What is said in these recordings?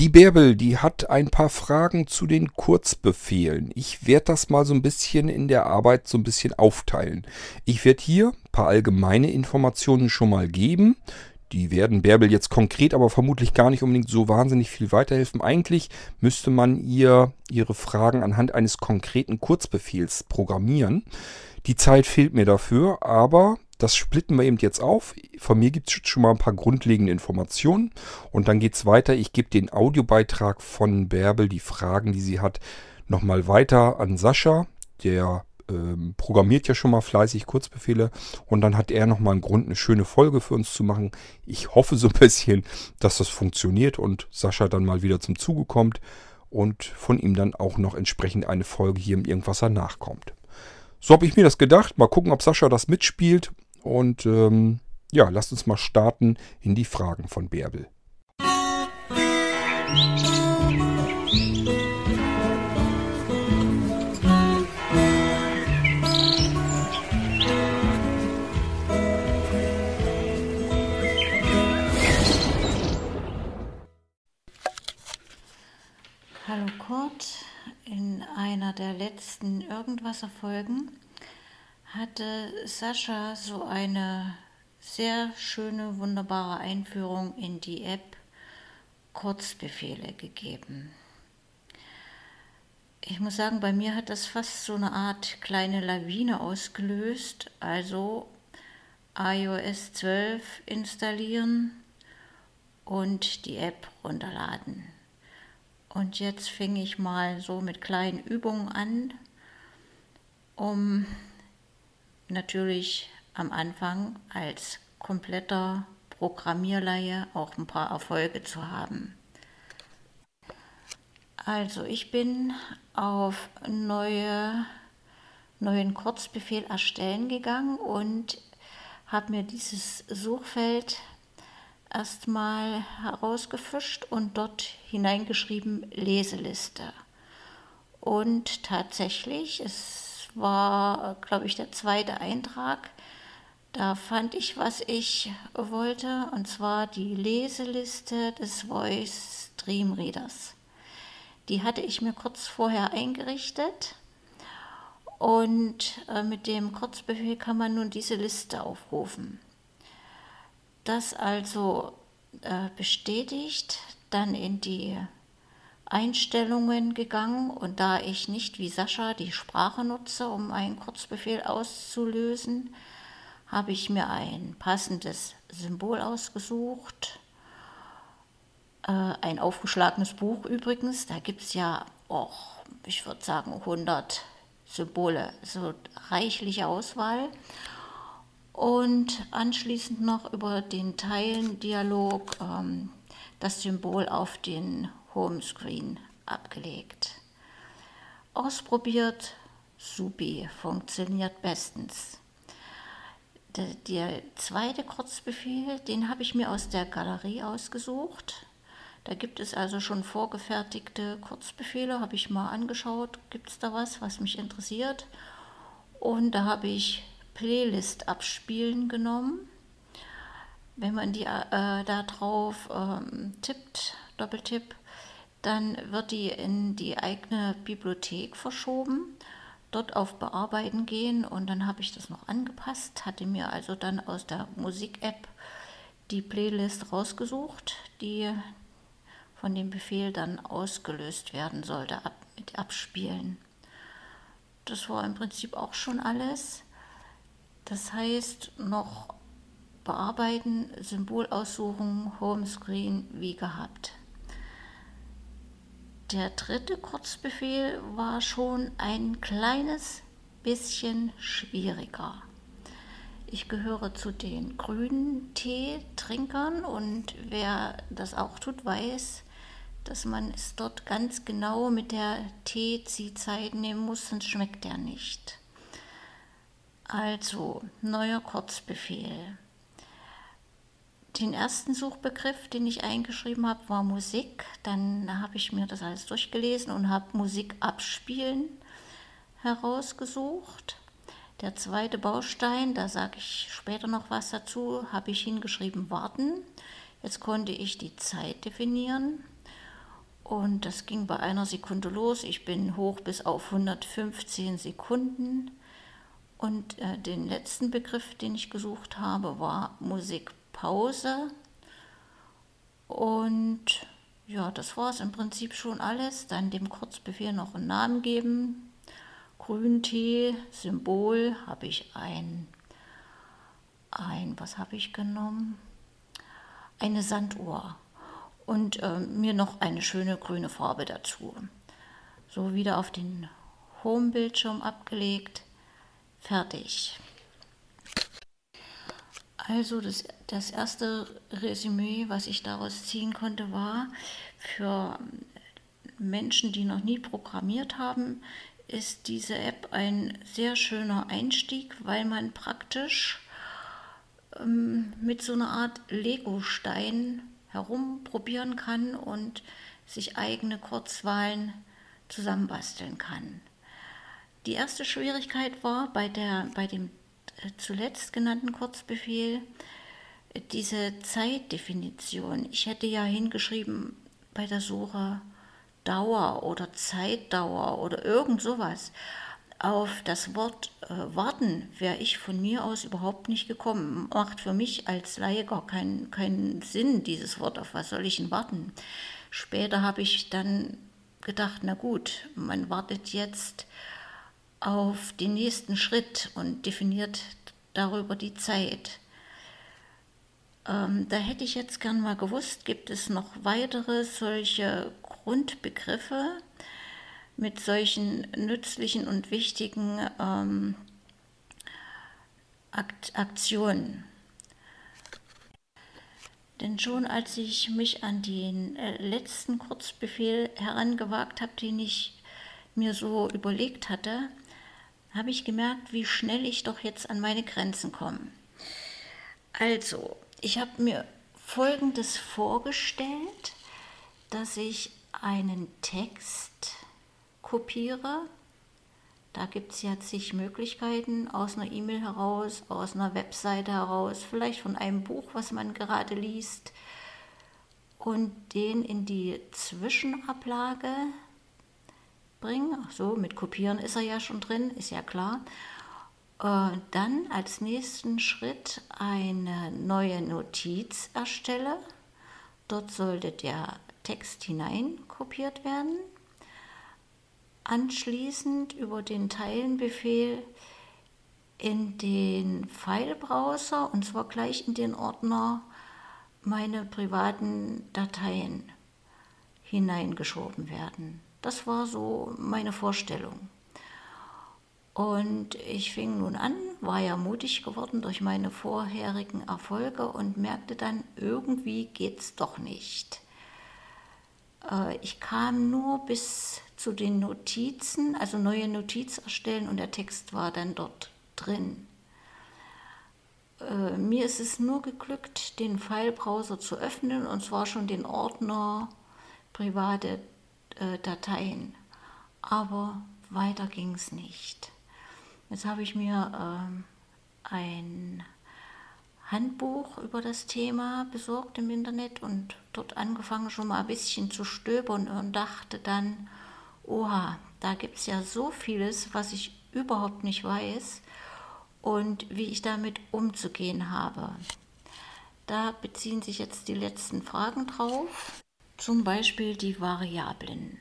Die Bärbel, die hat ein paar Fragen zu den Kurzbefehlen. Ich werde das mal so ein bisschen in der Arbeit so ein bisschen aufteilen. Ich werde hier ein paar allgemeine Informationen schon mal geben. Die werden Bärbel jetzt konkret, aber vermutlich gar nicht unbedingt so wahnsinnig viel weiterhelfen. Eigentlich müsste man ihr ihre Fragen anhand eines konkreten Kurzbefehls programmieren. Die Zeit fehlt mir dafür, aber das splitten wir eben jetzt auf. Von mir gibt es schon mal ein paar grundlegende Informationen. Und dann geht es weiter. Ich gebe den Audiobeitrag von Bärbel, die Fragen, die sie hat, nochmal weiter an Sascha. Der ähm, programmiert ja schon mal fleißig Kurzbefehle. Und dann hat er nochmal einen Grund, eine schöne Folge für uns zu machen. Ich hoffe so ein bisschen, dass das funktioniert und Sascha dann mal wieder zum Zuge kommt. Und von ihm dann auch noch entsprechend eine Folge hier im Irgendwasser nachkommt. So habe ich mir das gedacht. Mal gucken, ob Sascha das mitspielt. Und ähm, ja, lasst uns mal starten in die Fragen von Bärbel. Hallo Kurt, in einer der letzten Irgendwasser-Folgen hatte Sascha so eine sehr schöne, wunderbare Einführung in die App Kurzbefehle gegeben. Ich muss sagen, bei mir hat das fast so eine Art kleine Lawine ausgelöst. Also iOS 12 installieren und die App runterladen. Und jetzt fing ich mal so mit kleinen Übungen an, um natürlich am Anfang als kompletter Programmierleihe auch ein paar Erfolge zu haben. Also ich bin auf neue, neuen Kurzbefehl erstellen gegangen und habe mir dieses Suchfeld erstmal herausgefischt und dort hineingeschrieben Leseliste. Und tatsächlich, es war, glaube ich, der zweite Eintrag. Da fand ich, was ich wollte, und zwar die Leseliste des Voice Dream Readers. Die hatte ich mir kurz vorher eingerichtet und äh, mit dem Kurzbefehl kann man nun diese Liste aufrufen. Das also äh, bestätigt, dann in die Einstellungen gegangen und da ich nicht wie Sascha die Sprache nutze, um einen Kurzbefehl auszulösen, habe ich mir ein passendes Symbol ausgesucht. Äh, ein aufgeschlagenes Buch übrigens, da gibt es ja auch, ich würde sagen, 100 Symbole, so reichliche Auswahl. Und anschließend noch über den Teilendialog ähm, das Symbol auf den Homescreen abgelegt. Ausprobiert, supi, funktioniert bestens. Der, der zweite Kurzbefehl, den habe ich mir aus der Galerie ausgesucht. Da gibt es also schon vorgefertigte Kurzbefehle, habe ich mal angeschaut, gibt es da was, was mich interessiert. Und da habe ich Playlist abspielen genommen. Wenn man die äh, da drauf ähm, tippt, Doppeltipp, dann wird die in die eigene Bibliothek verschoben, dort auf Bearbeiten gehen und dann habe ich das noch angepasst, hatte mir also dann aus der Musik-App die Playlist rausgesucht, die von dem Befehl dann ausgelöst werden sollte, ab, mit Abspielen. Das war im Prinzip auch schon alles. Das heißt, noch bearbeiten, Symbol aussuchen, Homescreen wie gehabt. Der dritte Kurzbefehl war schon ein kleines bisschen schwieriger. Ich gehöre zu den grünen Teetrinkern und wer das auch tut, weiß, dass man es dort ganz genau mit der Teeziehzeit nehmen muss, sonst schmeckt er nicht. Also, neuer Kurzbefehl. Den ersten Suchbegriff, den ich eingeschrieben habe, war Musik. Dann habe ich mir das alles durchgelesen und habe Musik abspielen herausgesucht. Der zweite Baustein, da sage ich später noch was dazu, habe ich hingeschrieben warten. Jetzt konnte ich die Zeit definieren. Und das ging bei einer Sekunde los. Ich bin hoch bis auf 115 Sekunden. Und äh, den letzten Begriff, den ich gesucht habe, war Musikpause. Und ja, das war es im Prinzip schon alles. Dann dem Kurzbefehl noch einen Namen geben. Grüntee, Symbol, habe ich ein, ein, was habe ich genommen? Eine Sanduhr und äh, mir noch eine schöne grüne Farbe dazu. So wieder auf den Home-Bildschirm abgelegt, fertig. Also das, das erste Resümee, was ich daraus ziehen konnte, war, für Menschen, die noch nie programmiert haben, ist diese App ein sehr schöner Einstieg, weil man praktisch ähm, mit so einer Art Lego-Stein herumprobieren kann und sich eigene Kurzwahlen zusammenbasteln kann. Die erste Schwierigkeit war bei, der, bei dem zuletzt genannten Kurzbefehl diese Zeitdefinition. Ich hätte ja hingeschrieben bei der Suche Dauer oder Zeitdauer oder irgend sowas. Auf das Wort äh, warten wäre ich von mir aus überhaupt nicht gekommen. Macht für mich als Laie gar keinen, keinen Sinn, dieses Wort. Auf was soll ich denn warten? Später habe ich dann gedacht, na gut, man wartet jetzt auf den nächsten Schritt und definiert darüber die Zeit. Ähm, da hätte ich jetzt gern mal gewusst, gibt es noch weitere solche Grundbegriffe, mit solchen nützlichen und wichtigen ähm, Akt Aktionen. Denn schon als ich mich an den äh, letzten Kurzbefehl herangewagt habe, den ich mir so überlegt hatte, habe ich gemerkt, wie schnell ich doch jetzt an meine Grenzen komme. Also, ich habe mir Folgendes vorgestellt, dass ich einen Text kopiere. Da gibt es ja zig Möglichkeiten aus einer E-Mail heraus, aus einer Webseite heraus, vielleicht von einem Buch, was man gerade liest, und den in die Zwischenablage bringen. Ach so, mit Kopieren ist er ja schon drin, ist ja klar. Äh, dann als nächsten Schritt eine neue Notiz erstelle. Dort sollte der Text hinein kopiert werden anschließend über den Teilenbefehl in den File-Browser und zwar gleich in den Ordner meine privaten Dateien hineingeschoben werden. Das war so meine Vorstellung. Und ich fing nun an, war ja mutig geworden durch meine vorherigen Erfolge und merkte dann, irgendwie geht's doch nicht. Äh, ich kam nur bis zu den Notizen, also neue Notiz erstellen und der Text war dann dort drin. Äh, mir ist es nur geglückt, den File-Browser zu öffnen und zwar schon den Ordner private äh, Dateien. Aber weiter ging es nicht. Jetzt habe ich mir ähm, ein Handbuch über das Thema besorgt im Internet und dort angefangen schon mal ein bisschen zu stöbern und dachte dann, oha, da gibt es ja so vieles, was ich überhaupt nicht weiß und wie ich damit umzugehen habe. Da beziehen sich jetzt die letzten Fragen drauf, zum Beispiel die Variablen.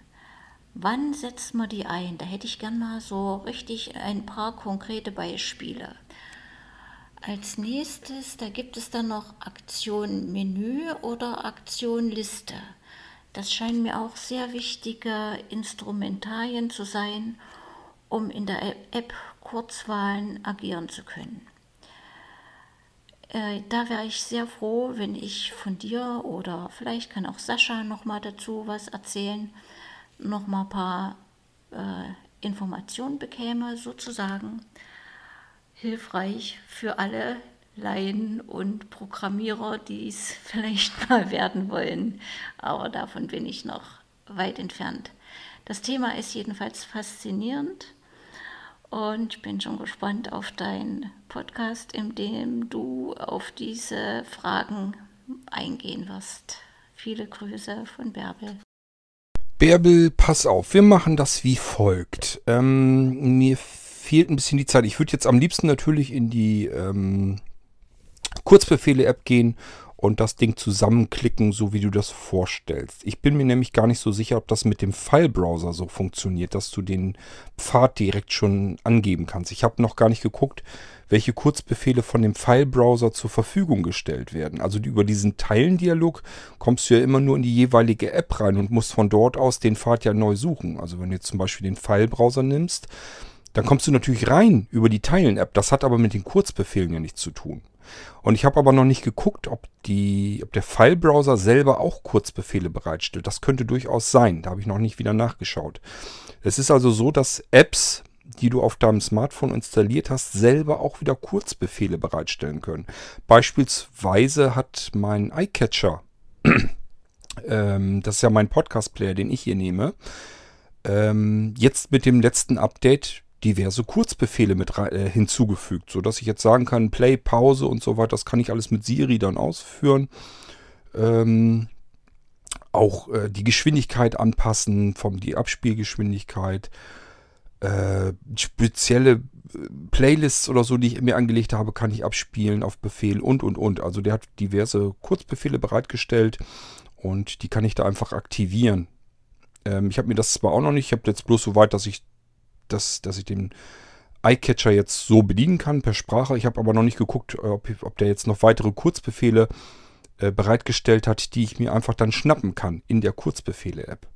Wann setzt man die ein? Da hätte ich gern mal so richtig ein paar konkrete Beispiele. Als nächstes, da gibt es dann noch Aktion Menü oder Aktion Liste. Das scheinen mir auch sehr wichtige Instrumentarien zu sein, um in der App Kurzwahlen agieren zu können. Äh, da wäre ich sehr froh, wenn ich von dir oder vielleicht kann auch Sascha noch mal dazu was erzählen, noch mal ein paar äh, Informationen bekäme, sozusagen hilfreich für alle Laien und Programmierer, die es vielleicht mal werden wollen. Aber davon bin ich noch weit entfernt. Das Thema ist jedenfalls faszinierend und ich bin schon gespannt auf deinen Podcast, in dem du auf diese Fragen eingehen wirst. Viele Grüße von Bärbel. Bärbel, pass auf, wir machen das wie folgt. Ähm, mir fehlt ein bisschen die Zeit. Ich würde jetzt am liebsten natürlich in die ähm, Kurzbefehle-App gehen und das Ding zusammenklicken, so wie du das vorstellst. Ich bin mir nämlich gar nicht so sicher, ob das mit dem File-Browser so funktioniert, dass du den Pfad direkt schon angeben kannst. Ich habe noch gar nicht geguckt, welche Kurzbefehle von dem File-Browser zur Verfügung gestellt werden. Also über diesen Teilendialog kommst du ja immer nur in die jeweilige App rein und musst von dort aus den Pfad ja neu suchen. Also wenn du jetzt zum Beispiel den File-Browser nimmst, dann kommst du natürlich rein über die Teilen-App. Das hat aber mit den Kurzbefehlen ja nichts zu tun. Und ich habe aber noch nicht geguckt, ob, die, ob der File-Browser selber auch Kurzbefehle bereitstellt. Das könnte durchaus sein. Da habe ich noch nicht wieder nachgeschaut. Es ist also so, dass Apps, die du auf deinem Smartphone installiert hast, selber auch wieder Kurzbefehle bereitstellen können. Beispielsweise hat mein iCatcher, ähm, das ist ja mein Podcast-Player, den ich hier nehme, ähm, jetzt mit dem letzten Update diverse Kurzbefehle mit äh, hinzugefügt, sodass ich jetzt sagen kann, Play, Pause und so weiter, das kann ich alles mit Siri dann ausführen. Ähm, auch äh, die Geschwindigkeit anpassen, vom die Abspielgeschwindigkeit, äh, spezielle äh, Playlists oder so, die ich mir angelegt habe, kann ich abspielen auf Befehl und und und. Also der hat diverse Kurzbefehle bereitgestellt und die kann ich da einfach aktivieren. Ähm, ich habe mir das zwar auch noch nicht, ich habe jetzt bloß so weit, dass ich dass, dass ich den iCatcher jetzt so bedienen kann per Sprache. Ich habe aber noch nicht geguckt, ob, ob der jetzt noch weitere Kurzbefehle äh, bereitgestellt hat, die ich mir einfach dann schnappen kann in der Kurzbefehle-App.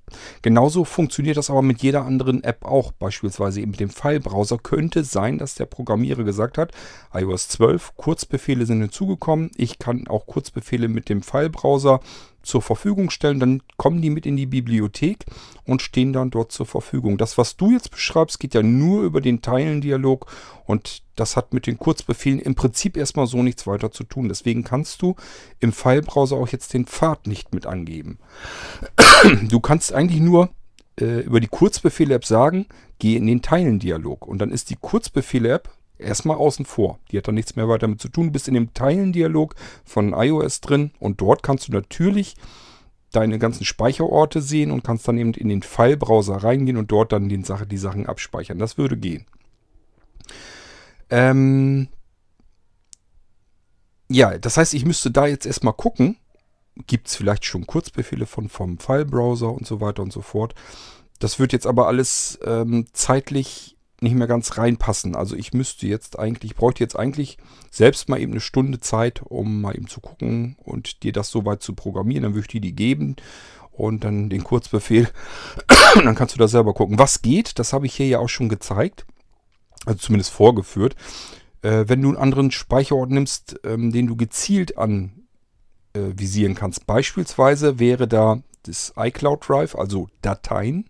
Genauso funktioniert das aber mit jeder anderen App auch. Beispielsweise eben mit dem File-Browser könnte sein, dass der Programmierer gesagt hat, iOS 12, Kurzbefehle sind hinzugekommen. Ich kann auch Kurzbefehle mit dem File-Browser zur Verfügung stellen, dann kommen die mit in die Bibliothek und stehen dann dort zur Verfügung. Das, was du jetzt beschreibst, geht ja nur über den Teilendialog und das hat mit den Kurzbefehlen im Prinzip erstmal so nichts weiter zu tun. Deswegen kannst du im File-Browser auch jetzt den Pfad nicht mit angeben. Du kannst eigentlich nur äh, über die Kurzbefehle-App sagen, geh in den Teilendialog und dann ist die Kurzbefehle-App erstmal außen vor. Die hat dann nichts mehr weiter damit zu tun. Du bist in dem Teilendialog von iOS drin und dort kannst du natürlich deine ganzen Speicherorte sehen und kannst dann eben in den File-Browser reingehen und dort dann den Sache, die Sachen abspeichern. Das würde gehen. Ähm ja, das heißt, ich müsste da jetzt erstmal gucken, gibt es vielleicht schon Kurzbefehle von vom File-Browser und so weiter und so fort. Das wird jetzt aber alles ähm, zeitlich nicht mehr ganz reinpassen. Also ich müsste jetzt eigentlich, ich bräuchte jetzt eigentlich selbst mal eben eine Stunde Zeit, um mal eben zu gucken und dir das soweit zu programmieren. Dann würde ich dir die geben und dann den Kurzbefehl. dann kannst du da selber gucken. Was geht, das habe ich hier ja auch schon gezeigt. Also zumindest vorgeführt. Äh, wenn du einen anderen Speicherort nimmst, ähm, den du gezielt anvisieren äh, kannst. Beispielsweise wäre da das iCloud Drive, also Dateien.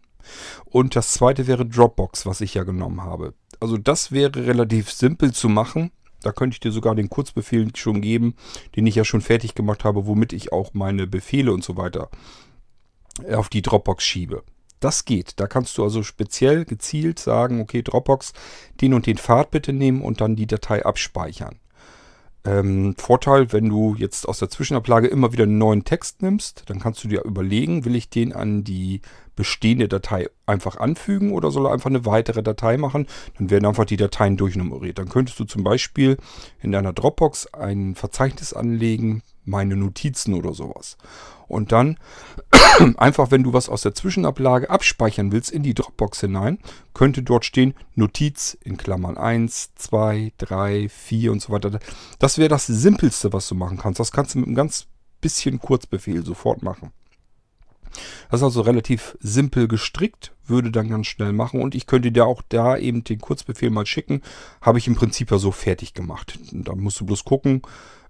Und das zweite wäre Dropbox, was ich ja genommen habe. Also das wäre relativ simpel zu machen. Da könnte ich dir sogar den Kurzbefehl schon geben, den ich ja schon fertig gemacht habe, womit ich auch meine Befehle und so weiter auf die Dropbox schiebe. Das geht. Da kannst du also speziell gezielt sagen, okay, Dropbox, den und den Pfad bitte nehmen und dann die Datei abspeichern. Ähm, Vorteil, wenn du jetzt aus der Zwischenablage immer wieder einen neuen Text nimmst, dann kannst du dir überlegen, will ich den an die bestehende Datei einfach anfügen oder soll er einfach eine weitere Datei machen? Dann werden einfach die Dateien durchnummeriert. Dann könntest du zum Beispiel in deiner Dropbox ein Verzeichnis anlegen, meine Notizen oder sowas. Und dann einfach, wenn du was aus der Zwischenablage abspeichern willst in die Dropbox hinein, könnte dort stehen Notiz in Klammern 1, 2, 3, 4 und so weiter. Das wäre das Simpelste, was du machen kannst. Das kannst du mit einem ganz bisschen Kurzbefehl sofort machen. Das ist also relativ simpel gestrickt, würde dann ganz schnell machen und ich könnte dir auch da eben den Kurzbefehl mal schicken. Habe ich im Prinzip ja so fertig gemacht. Da musst du bloß gucken,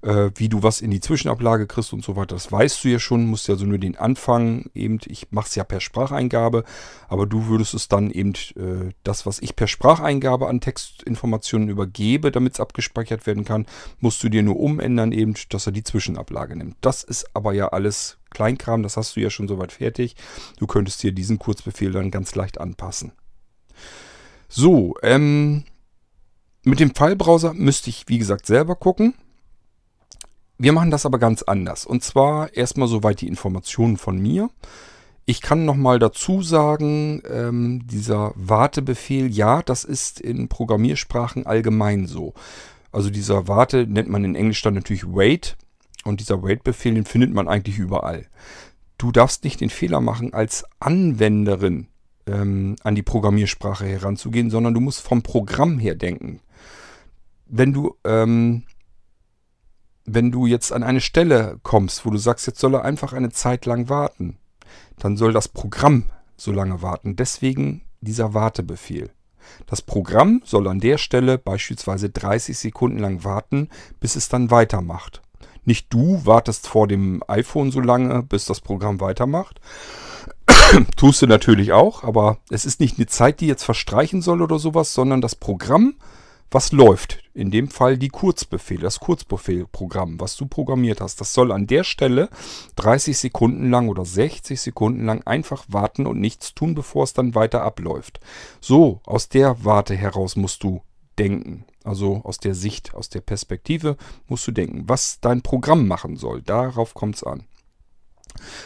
äh, wie du was in die Zwischenablage kriegst und so weiter. Das weißt du ja schon, musst ja so nur den Anfang eben, ich mache es ja per Spracheingabe, aber du würdest es dann eben äh, das, was ich per Spracheingabe an Textinformationen übergebe, damit es abgespeichert werden kann, musst du dir nur umändern eben, dass er die Zwischenablage nimmt. Das ist aber ja alles Kleinkram, das hast du ja schon soweit fertig. Du könntest dir diesen Kurzbefehl dann ganz leicht anpassen. So, ähm, mit dem File-Browser müsste ich, wie gesagt, selber gucken. Wir machen das aber ganz anders. Und zwar erstmal soweit die Informationen von mir. Ich kann nochmal dazu sagen, ähm, dieser Wartebefehl, ja, das ist in Programmiersprachen allgemein so. Also dieser Warte nennt man in Englisch dann natürlich Wait und dieser Wait-Befehl, den findet man eigentlich überall. Du darfst nicht den Fehler machen, als Anwenderin ähm, an die Programmiersprache heranzugehen, sondern du musst vom Programm her denken. Wenn du, ähm, wenn du jetzt an eine Stelle kommst, wo du sagst, jetzt soll er einfach eine Zeit lang warten, dann soll das Programm so lange warten. Deswegen dieser Wartebefehl. Das Programm soll an der Stelle beispielsweise 30 Sekunden lang warten, bis es dann weitermacht. Nicht du wartest vor dem iPhone so lange, bis das Programm weitermacht, Tust du natürlich auch, aber es ist nicht eine Zeit, die jetzt verstreichen soll oder sowas, sondern das Programm, was läuft. In dem Fall die Kurzbefehle, das Kurzbefehlprogramm, was du programmiert hast. Das soll an der Stelle 30 Sekunden lang oder 60 Sekunden lang einfach warten und nichts tun, bevor es dann weiter abläuft. So, aus der Warte heraus musst du denken. Also aus der Sicht, aus der Perspektive musst du denken, was dein Programm machen soll. Darauf kommt es an.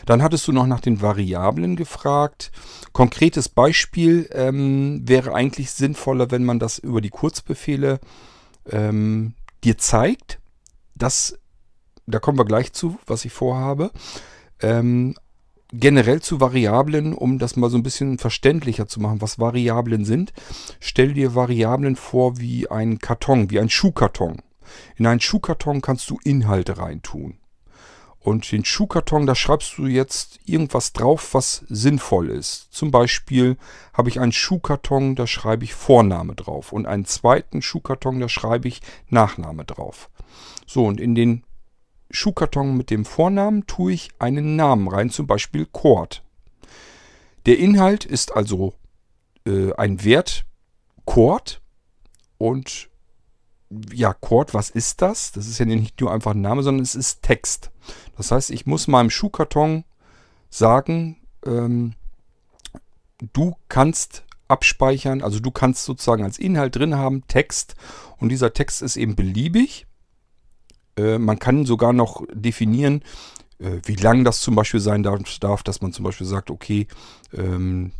Dann hattest du noch nach den Variablen gefragt. Konkretes Beispiel ähm, wäre eigentlich sinnvoller, wenn man das über die Kurzbefehle ähm, dir zeigt. Das, da kommen wir gleich zu, was ich vorhabe. Ähm, generell zu Variablen, um das mal so ein bisschen verständlicher zu machen, was Variablen sind. Stell dir Variablen vor wie ein Karton, wie ein Schuhkarton. In einen Schuhkarton kannst du Inhalte reintun. Und den Schuhkarton, da schreibst du jetzt irgendwas drauf, was sinnvoll ist. Zum Beispiel habe ich einen Schuhkarton, da schreibe ich Vorname drauf. Und einen zweiten Schuhkarton, da schreibe ich Nachname drauf. So, und in den Schuhkarton mit dem Vornamen tue ich einen Namen rein, zum Beispiel Cord. Der Inhalt ist also äh, ein Wert Cord und ja, Cord, was ist das? Das ist ja nicht nur einfach ein Name, sondern es ist Text. Das heißt, ich muss meinem Schuhkarton sagen, ähm, du kannst abspeichern, also du kannst sozusagen als Inhalt drin haben Text und dieser Text ist eben beliebig. Äh, man kann sogar noch definieren, äh, wie lang das zum Beispiel sein darf, darf, dass man zum Beispiel sagt, okay, ähm,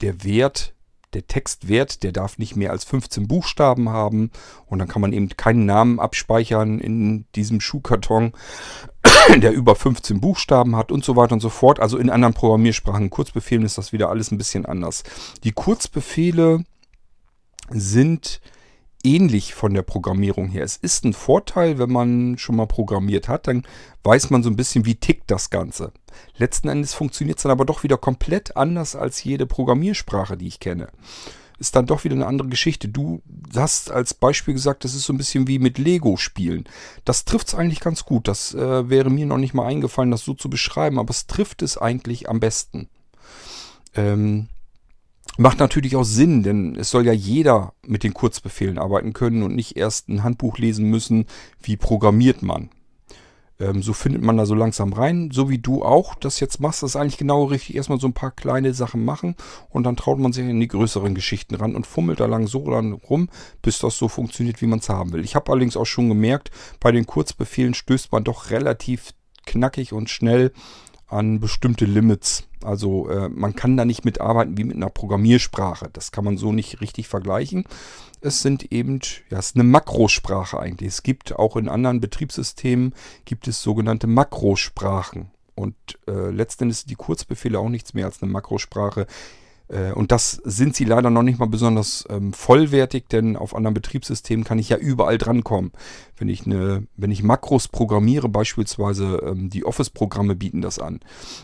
der Wert der Textwert, der darf nicht mehr als 15 Buchstaben haben und dann kann man eben keinen Namen abspeichern in diesem Schuhkarton, der über 15 Buchstaben hat und so weiter und so fort. Also in anderen Programmiersprachen, Kurzbefehlen ist das wieder alles ein bisschen anders. Die Kurzbefehle sind ähnlich von der Programmierung her. Es ist ein Vorteil, wenn man schon mal programmiert hat, dann weiß man so ein bisschen, wie tickt das Ganze. Letzten Endes funktioniert es dann aber doch wieder komplett anders als jede Programmiersprache, die ich kenne. Ist dann doch wieder eine andere Geschichte. Du hast als Beispiel gesagt, das ist so ein bisschen wie mit Lego spielen. Das trifft es eigentlich ganz gut. Das äh, wäre mir noch nicht mal eingefallen, das so zu beschreiben, aber es trifft es eigentlich am besten. Ähm, Macht natürlich auch Sinn, denn es soll ja jeder mit den Kurzbefehlen arbeiten können und nicht erst ein Handbuch lesen müssen, wie programmiert man. Ähm, so findet man da so langsam rein, so wie du auch das jetzt machst. Das ist eigentlich genau richtig. Erstmal so ein paar kleine Sachen machen und dann traut man sich in die größeren Geschichten ran und fummelt da lang so dann rum, bis das so funktioniert, wie man es haben will. Ich habe allerdings auch schon gemerkt, bei den Kurzbefehlen stößt man doch relativ knackig und schnell an bestimmte Limits. Also äh, man kann da nicht mitarbeiten wie mit einer Programmiersprache. Das kann man so nicht richtig vergleichen. Es sind eben, ja, es ist eine Makrosprache eigentlich. Es gibt auch in anderen Betriebssystemen gibt es sogenannte Makrosprachen. Und äh, letztendlich sind die Kurzbefehle auch nichts mehr als eine Makrosprache. Äh, und das sind sie leider noch nicht mal besonders ähm, vollwertig, denn auf anderen Betriebssystemen kann ich ja überall drankommen. Wenn ich, eine, wenn ich Makros programmiere, beispielsweise ähm, die Office-Programme bieten das an,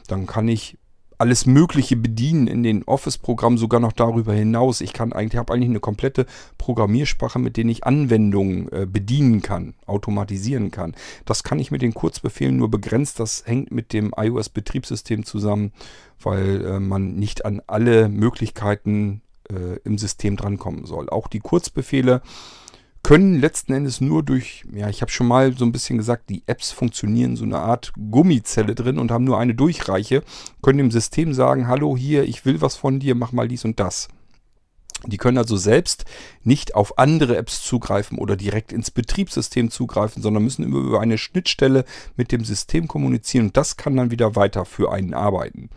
dann kann ich alles Mögliche bedienen in den Office-Programmen, sogar noch darüber hinaus. Ich kann eigentlich, habe eigentlich eine komplette Programmiersprache, mit der ich Anwendungen äh, bedienen kann, automatisieren kann. Das kann ich mit den Kurzbefehlen nur begrenzt. Das hängt mit dem iOS-Betriebssystem zusammen, weil äh, man nicht an alle Möglichkeiten äh, im System drankommen soll. Auch die Kurzbefehle können letzten Endes nur durch, ja, ich habe schon mal so ein bisschen gesagt, die Apps funktionieren so eine Art Gummizelle drin und haben nur eine Durchreiche, können dem System sagen, hallo hier, ich will was von dir, mach mal dies und das. Die können also selbst nicht auf andere Apps zugreifen oder direkt ins Betriebssystem zugreifen, sondern müssen immer über eine Schnittstelle mit dem System kommunizieren und das kann dann wieder weiter für einen arbeiten.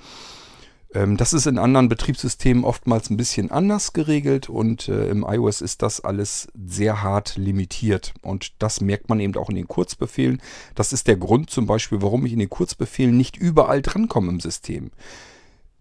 Ähm, das ist in anderen Betriebssystemen oftmals ein bisschen anders geregelt und äh, im iOS ist das alles sehr hart limitiert. Und das merkt man eben auch in den Kurzbefehlen. Das ist der Grund zum Beispiel, warum ich in den Kurzbefehlen nicht überall drankomme im System.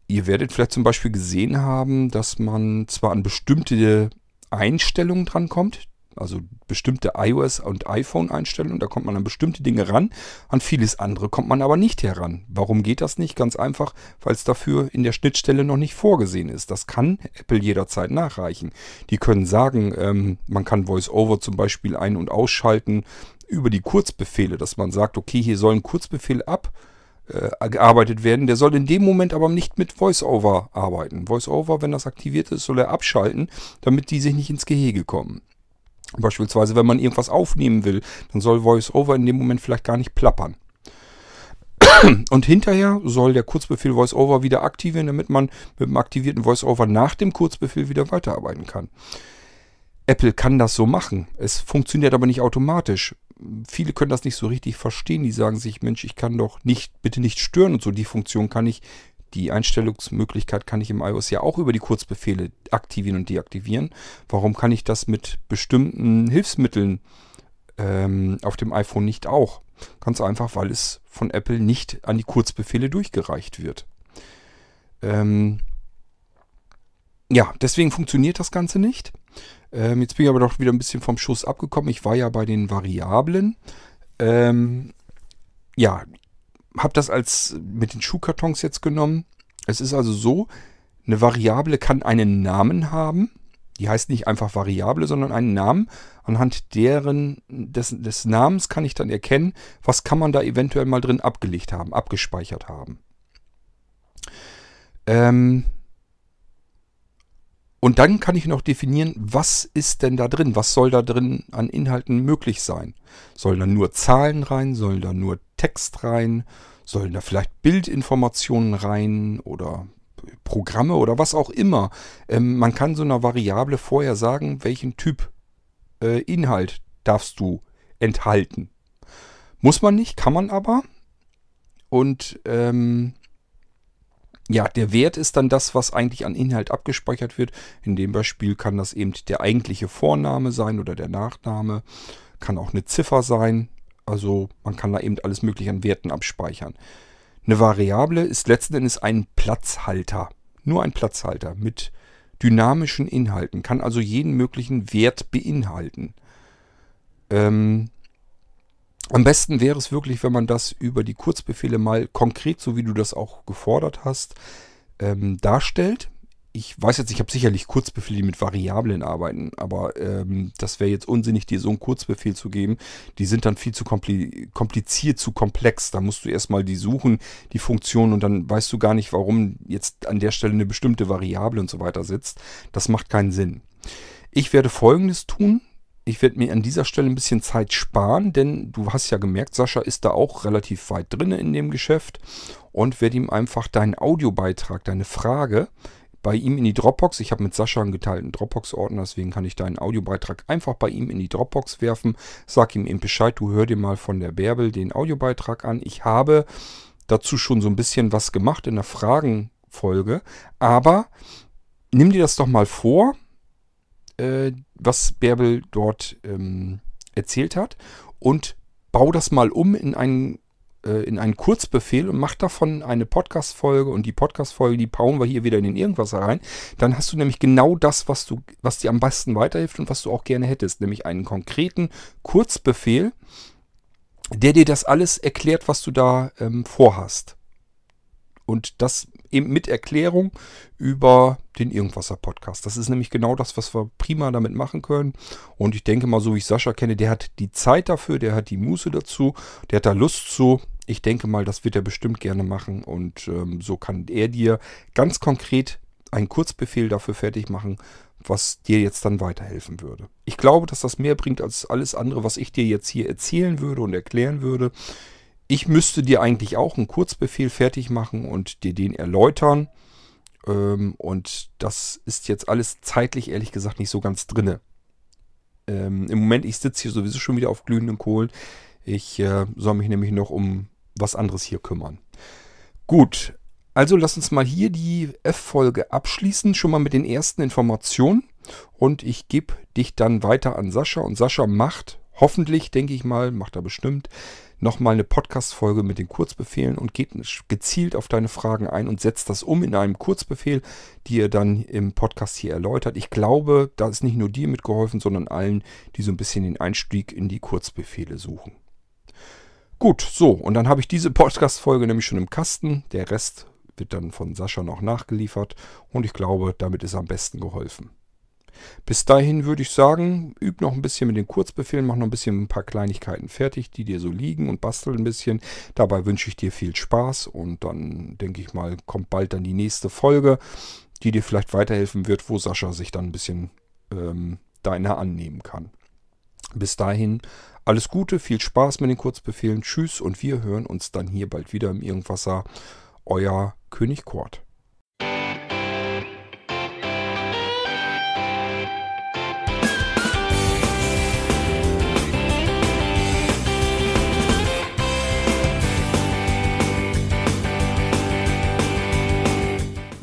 Ihr werdet vielleicht zum Beispiel gesehen haben, dass man zwar an bestimmte Einstellungen drankommt, also bestimmte iOS- und iPhone-Einstellungen. Da kommt man an bestimmte Dinge ran. An vieles andere kommt man aber nicht heran. Warum geht das nicht? Ganz einfach, weil es dafür in der Schnittstelle noch nicht vorgesehen ist. Das kann Apple jederzeit nachreichen. Die können sagen, ähm, man kann VoiceOver zum Beispiel ein- und ausschalten über die Kurzbefehle, dass man sagt, okay, hier soll ein Kurzbefehl ab äh, gearbeitet werden. Der soll in dem Moment aber nicht mit VoiceOver arbeiten. VoiceOver, wenn das aktiviert ist, soll er abschalten, damit die sich nicht ins Gehege kommen. Beispielsweise, wenn man irgendwas aufnehmen will, dann soll VoiceOver in dem Moment vielleicht gar nicht plappern. Und hinterher soll der Kurzbefehl VoiceOver wieder aktivieren, damit man mit dem aktivierten VoiceOver nach dem Kurzbefehl wieder weiterarbeiten kann. Apple kann das so machen. Es funktioniert aber nicht automatisch. Viele können das nicht so richtig verstehen. Die sagen sich, Mensch, ich kann doch nicht, bitte nicht stören und so. Die Funktion kann ich die Einstellungsmöglichkeit kann ich im iOS ja auch über die Kurzbefehle aktivieren und deaktivieren. Warum kann ich das mit bestimmten Hilfsmitteln ähm, auf dem iPhone nicht auch? Ganz einfach, weil es von Apple nicht an die Kurzbefehle durchgereicht wird. Ähm, ja, deswegen funktioniert das Ganze nicht. Ähm, jetzt bin ich aber doch wieder ein bisschen vom Schuss abgekommen. Ich war ja bei den Variablen. Ähm, ja, habe das als mit den Schuhkartons jetzt genommen. Es ist also so, eine Variable kann einen Namen haben. Die heißt nicht einfach Variable, sondern einen Namen. Anhand deren, des, des Namens kann ich dann erkennen, was kann man da eventuell mal drin abgelegt haben, abgespeichert haben. Ähm, und dann kann ich noch definieren, was ist denn da drin? Was soll da drin an Inhalten möglich sein? Sollen da nur Zahlen rein? Sollen da nur Text rein? Sollen da vielleicht Bildinformationen rein oder Programme oder was auch immer? Ähm, man kann so einer Variable vorher sagen, welchen Typ äh, Inhalt darfst du enthalten. Muss man nicht, kann man aber. Und ähm, ja, der Wert ist dann das, was eigentlich an Inhalt abgespeichert wird. In dem Beispiel kann das eben der eigentliche Vorname sein oder der Nachname. Kann auch eine Ziffer sein. Also man kann da eben alles mögliche an Werten abspeichern. Eine Variable ist letzten Endes ein Platzhalter. Nur ein Platzhalter mit dynamischen Inhalten. Kann also jeden möglichen Wert beinhalten. Ähm, am besten wäre es wirklich, wenn man das über die Kurzbefehle mal konkret, so wie du das auch gefordert hast, ähm, darstellt. Ich weiß jetzt, ich habe sicherlich Kurzbefehle, die mit Variablen arbeiten, aber ähm, das wäre jetzt unsinnig, dir so einen Kurzbefehl zu geben. Die sind dann viel zu kompliziert, zu komplex. Da musst du erstmal die suchen, die Funktion, und dann weißt du gar nicht, warum jetzt an der Stelle eine bestimmte Variable und so weiter sitzt. Das macht keinen Sinn. Ich werde folgendes tun ich werde mir an dieser Stelle ein bisschen Zeit sparen, denn du hast ja gemerkt, Sascha ist da auch relativ weit drin in dem Geschäft und werde ihm einfach deinen Audiobeitrag, deine Frage bei ihm in die Dropbox. Ich habe mit Sascha einen geteilten Dropbox-Ordner, deswegen kann ich deinen Audiobeitrag einfach bei ihm in die Dropbox werfen. Sag ihm eben Bescheid, du hör dir mal von der Bärbel den Audiobeitrag an. Ich habe dazu schon so ein bisschen was gemacht in der Fragenfolge, aber nimm dir das doch mal vor äh, was Bärbel dort ähm, erzählt hat und bau das mal um in einen äh, in einen Kurzbefehl und mach davon eine Podcast-Folge und die Podcast-Folge, die bauen wir hier wieder in den Irgendwas rein. Dann hast du nämlich genau das, was du, was dir am besten weiterhilft und was du auch gerne hättest, nämlich einen konkreten Kurzbefehl, der dir das alles erklärt, was du da ähm, vorhast. Und das eben mit Erklärung über den Irgendwasser Podcast. Das ist nämlich genau das, was wir prima damit machen können. Und ich denke mal, so wie ich Sascha kenne, der hat die Zeit dafür, der hat die Muße dazu, der hat da Lust zu. Ich denke mal, das wird er bestimmt gerne machen. Und ähm, so kann er dir ganz konkret einen Kurzbefehl dafür fertig machen, was dir jetzt dann weiterhelfen würde. Ich glaube, dass das mehr bringt als alles andere, was ich dir jetzt hier erzählen würde und erklären würde. Ich müsste dir eigentlich auch einen Kurzbefehl fertig machen und dir den erläutern. Ähm, und das ist jetzt alles zeitlich ehrlich gesagt nicht so ganz drinne. Ähm, Im Moment, ich sitze hier sowieso schon wieder auf glühenden Kohlen. Ich äh, soll mich nämlich noch um was anderes hier kümmern. Gut, Also lass uns mal hier die F-Folge abschließen, schon mal mit den ersten Informationen. Und ich gebe dich dann weiter an Sascha. Und Sascha macht, hoffentlich, denke ich mal, macht er bestimmt, nochmal eine Podcast-Folge mit den Kurzbefehlen und geht gezielt auf deine Fragen ein und setzt das um in einem Kurzbefehl, die er dann im Podcast hier erläutert. Ich glaube, da ist nicht nur dir mitgeholfen, sondern allen, die so ein bisschen den Einstieg in die Kurzbefehle suchen. Gut, so, und dann habe ich diese Podcast-Folge nämlich schon im Kasten. Der Rest wird dann von Sascha noch nachgeliefert und ich glaube, damit ist am besten geholfen. Bis dahin würde ich sagen, üb noch ein bisschen mit den Kurzbefehlen, mach noch ein bisschen ein paar Kleinigkeiten fertig, die dir so liegen und bastel ein bisschen. Dabei wünsche ich dir viel Spaß und dann denke ich mal, kommt bald dann die nächste Folge, die dir vielleicht weiterhelfen wird, wo Sascha sich dann ein bisschen ähm, deiner annehmen kann. Bis dahin alles Gute, viel Spaß mit den Kurzbefehlen, tschüss und wir hören uns dann hier bald wieder im Irgendwasser. Euer König Kort.